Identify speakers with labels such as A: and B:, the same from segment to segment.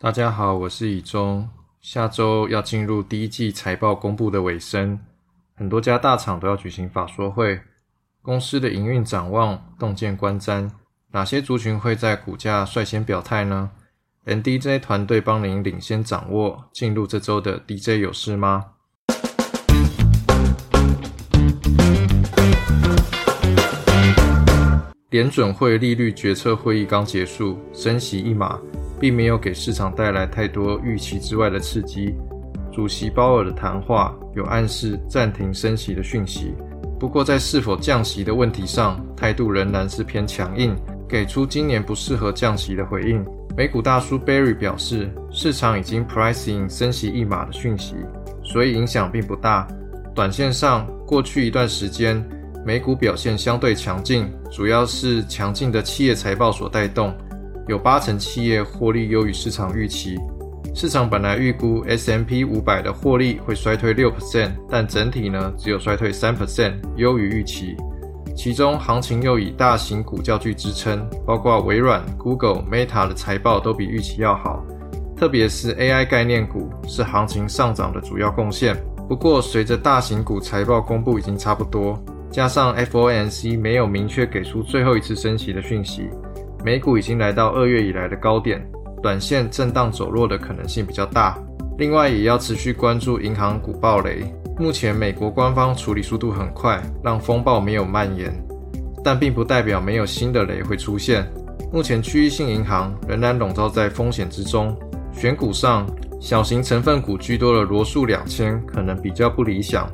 A: 大家好，我是以中。下周要进入第一季财报公布的尾声，很多家大厂都要举行法说会，公司的营运展望、洞见观瞻，哪些族群会在股价率先表态呢？NDJ 团队帮您领先掌握进入这周的 DJ 有事吗？联准会利率决策会议刚结束，升息一码，并没有给市场带来太多预期之外的刺激。主席鲍尔的谈话有暗示暂停升息的讯息，不过在是否降息的问题上，态度仍然是偏强硬，给出今年不适合降息的回应。美股大叔 Barry 表示，市场已经 pricing 升息一码的讯息，所以影响并不大。短线上，过去一段时间。美股表现相对强劲，主要是强劲的企业财报所带动，有八成企业获利优于市场预期。市场本来预估 S M P 五百的获利会衰退六 percent，但整体呢只有衰退三 percent，优于预期。其中行情又以大型股较具支撑，包括微软、Google、Meta 的财报都比预期要好，特别是 A I 概念股是行情上涨的主要贡献。不过，随着大型股财报公布已经差不多。加上 FOMC 没有明确给出最后一次升息的讯息，美股已经来到二月以来的高点，短线震荡走弱的可能性比较大。另外，也要持续关注银行股暴雷。目前美国官方处理速度很快，让风暴没有蔓延，但并不代表没有新的雷会出现。目前区域性银行仍然笼罩在风险之中，选股上小型成分股居多的罗素两千可能比较不理想。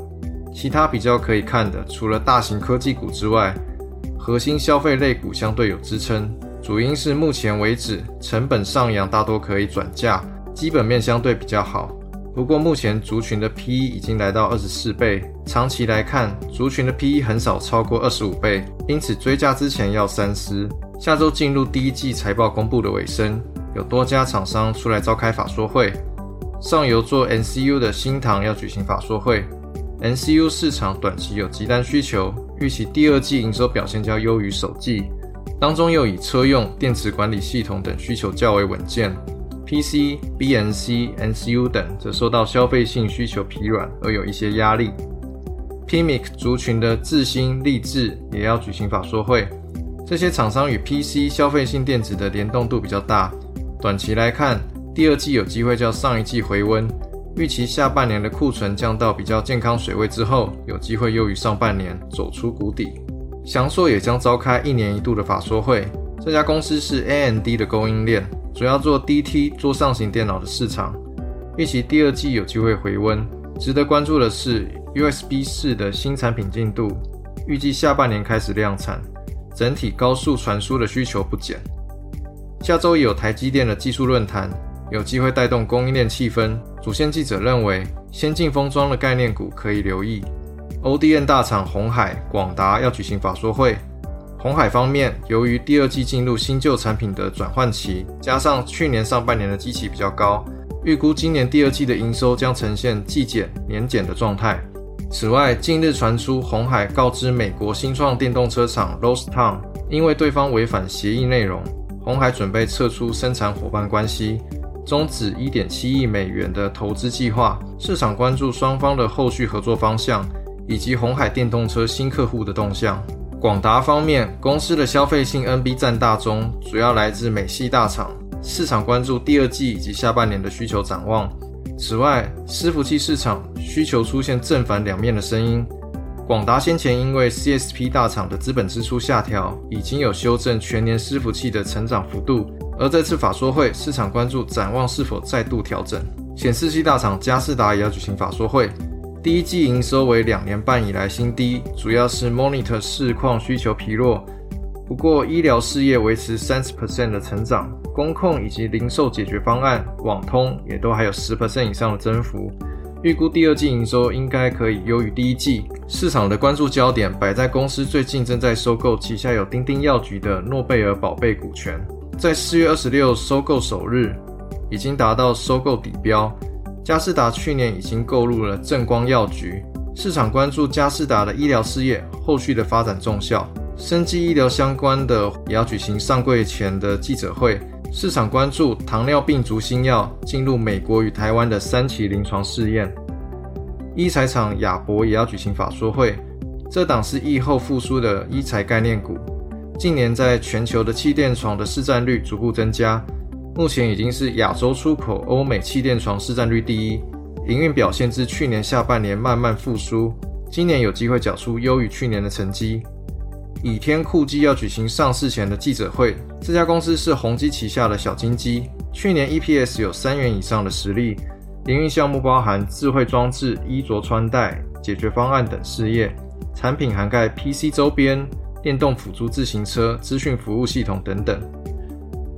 A: 其他比较可以看的，除了大型科技股之外，核心消费类股相对有支撑。主因是目前为止成本上扬大多可以转嫁，基本面相对比较好。不过目前族群的 P/E 已经来到二十四倍，长期来看族群的 P/E 很少超过二十五倍，因此追加之前要三思。下周进入第一季财报公布的尾声，有多家厂商出来召开法说会。上游做 NCU 的新唐要举行法说会。NCU 市场短期有急单需求，预期第二季营收表现较优于首季，当中又以车用电池管理系统等需求较为稳健，PC、BNC、NCU 等则受到消费性需求疲软而有一些压力。PMIC 族群的智新、立志也要举行法说会，这些厂商与 PC 消费性电子的联动度比较大，短期来看，第二季有机会较上一季回温。预期下半年的库存降到比较健康水位之后，有机会优于上半年走出谷底。翔硕也将召开一年一度的法说会。这家公司是 AMD 的供应链，主要做 DT 桌上型电脑的市场。预期第二季有机会回温。值得关注的是 USB 四的新产品进度，预计下半年开始量产。整体高速传输的需求不减。下周有台积电的技术论坛。有机会带动供应链气氛。主线记者认为，先进封装的概念股可以留意。ODN 大厂红海、广达要举行法说会。红海方面，由于第二季进入新旧产品的转换期，加上去年上半年的基期比较高，预估今年第二季的营收将呈现季减年减的状态。此外，近日传出红海告知美国新创电动车厂 r o s e t o w n 因为对方违反协议内容，红海准备撤出生产伙伴关系。终止一点七亿美元的投资计划，市场关注双方的后续合作方向，以及红海电动车新客户的动向。广达方面，公司的消费性 NB 占大中，主要来自美系大厂，市场关注第二季以及下半年的需求展望。此外，伺服器市场需求出现正反两面的声音。广达先前因为 CSP 大厂的资本支出下调，已经有修正全年伺服器的成长幅度。而这次法说会，市场关注展望是否再度调整。显示器大厂嘉士达也要举行法说会，第一季营收为两年半以来新低，主要是 monitor 市况需求疲弱。不过医疗事业维持三十 percent 的成长，工控以及零售解决方案、网通也都还有十 percent 以上的增幅。预估第二季营收应该可以优于第一季。市场的关注焦点摆在公司最近正在收购旗下有丁丁药局的诺贝尔宝贝股权。在四月二十六收购首日，已经达到收购底标。嘉士达去年已经购入了正光药局，市场关注嘉士达的医疗事业后续的发展重效。生技医疗相关的也要举行上柜前的记者会，市场关注糖尿病足新药进入美国与台湾的三期临床试验。医材厂亚博也要举行法说会，这档是疫后复苏的医材概念股，近年在全球的气垫床的市占率逐步增加，目前已经是亚洲出口欧美气垫床市占率第一，营运表现自去年下半年慢慢复苏，今年有机会缴出优于去年的成绩。倚天酷基要举行上市前的记者会，这家公司是宏基旗下的小金鸡，去年 EPS 有三元以上的实力。营运项目包含智慧装置、衣着穿戴、解决方案等事业，产品涵盖 PC 周边、电动辅助自行车、资讯服务系统等等。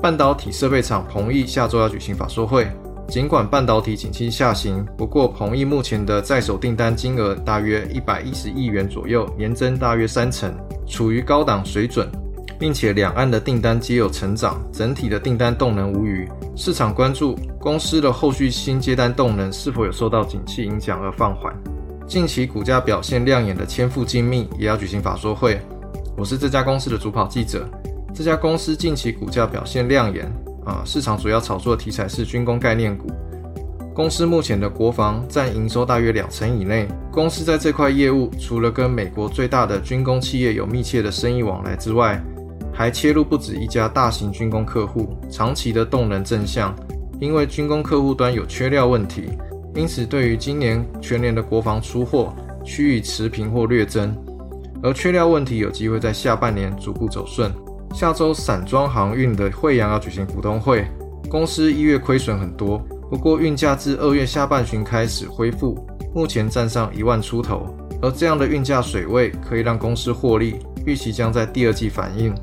A: 半导体设备厂鹏毅下周要举行法说会，尽管半导体景气下行，不过鹏毅目前的在手订单金额大约一百一十亿元左右，年增大约三成，处于高档水准。并且两岸的订单皆有成长，整体的订单动能无虞。市场关注公司的后续新接单动能是否有受到景气影响而放缓。近期股价表现亮眼的千富精密也要举行法说会。我是这家公司的主跑记者。这家公司近期股价表现亮眼，啊，市场主要炒作题材是军工概念股。公司目前的国防占营收大约两成以内。公司在这块业务除了跟美国最大的军工企业有密切的生意往来之外，还切入不止一家大型军工客户，长期的动能正向，因为军工客户端有缺料问题，因此对于今年全年的国防出货趋于持平或略增，而缺料问题有机会在下半年逐步走顺。下周散装航运的惠阳要举行股东会，公司一月亏损很多，不过运价自二月下半旬开始恢复，目前站上一万出头，而这样的运价水位可以让公司获利，预期将在第二季反映。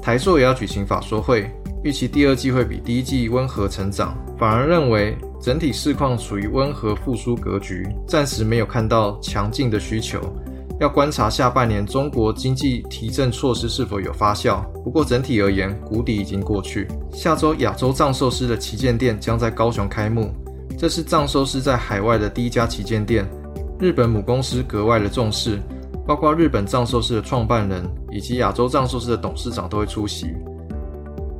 A: 台硕也要举行法说会，预期第二季会比第一季温和成长，反而认为整体市况处于温和复苏格局，暂时没有看到强劲的需求，要观察下半年中国经济提振措施是否有发酵。不过整体而言，谷底已经过去。下周亚洲藏寿司的旗舰店将在高雄开幕，这是藏寿司在海外的第一家旗舰店，日本母公司格外的重视。包括日本藏寿司的创办人以及亚洲藏寿司的董事长都会出席。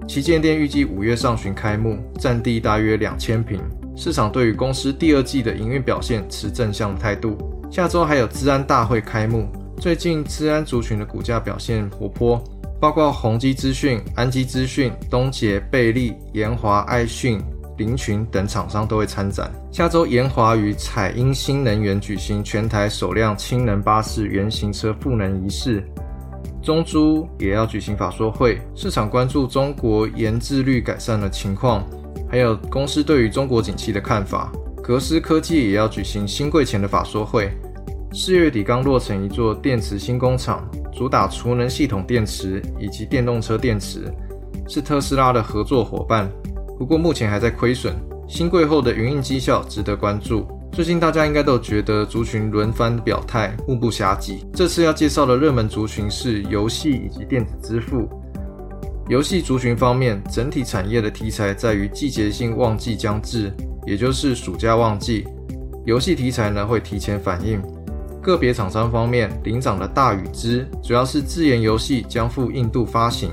A: 旗舰店预计五月上旬开幕，占地大约两千平。市场对于公司第二季的营运表现持正向态度。下周还有资安大会开幕，最近资安族群的股价表现活泼，包括宏基资讯、安基资讯、东杰、贝利、研华、爱讯。林群等厂商都会参展。下周，研华与彩英新能源举行全台首辆氢能巴士原型车赋能仪式。中珠也要举行法说会，市场关注中国研制率改善的情况，还有公司对于中国景气的看法。格斯科技也要举行新贵前的法说会。四月底刚落成一座电池新工厂，主打储能系统电池以及电动车电池，是特斯拉的合作伙伴。不过目前还在亏损，新贵后的营运绩效值得关注。最近大家应该都觉得族群轮番表态，目不暇接。这次要介绍的热门族群是游戏以及电子支付。游戏族群方面，整体产业的题材在于季节性旺季将至，也就是暑假旺季，游戏题材呢会提前反应。个别厂商方面，领涨的大宇之主要是自研游戏将赴印度发行，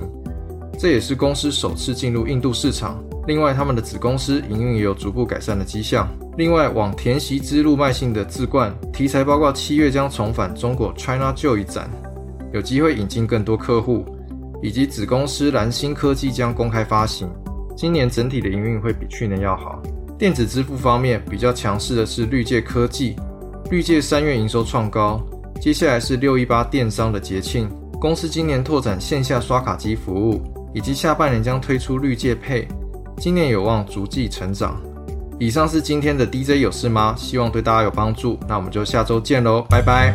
A: 这也是公司首次进入印度市场。另外，他们的子公司营运也有逐步改善的迹象。另外，往田袭之路迈进的智冠题材，包括七月将重返中国 China Joy 展，有机会引进更多客户，以及子公司蓝星科技将公开发行。今年整体的营运会比去年要好。电子支付方面比较强势的是绿界科技，绿界三月营收创高。接下来是六一八电商的节庆，公司今年拓展线下刷卡机服务，以及下半年将推出绿界配。今年有望逐季成长。以上是今天的 DJ 有事吗？希望对大家有帮助。那我们就下周见喽，拜拜。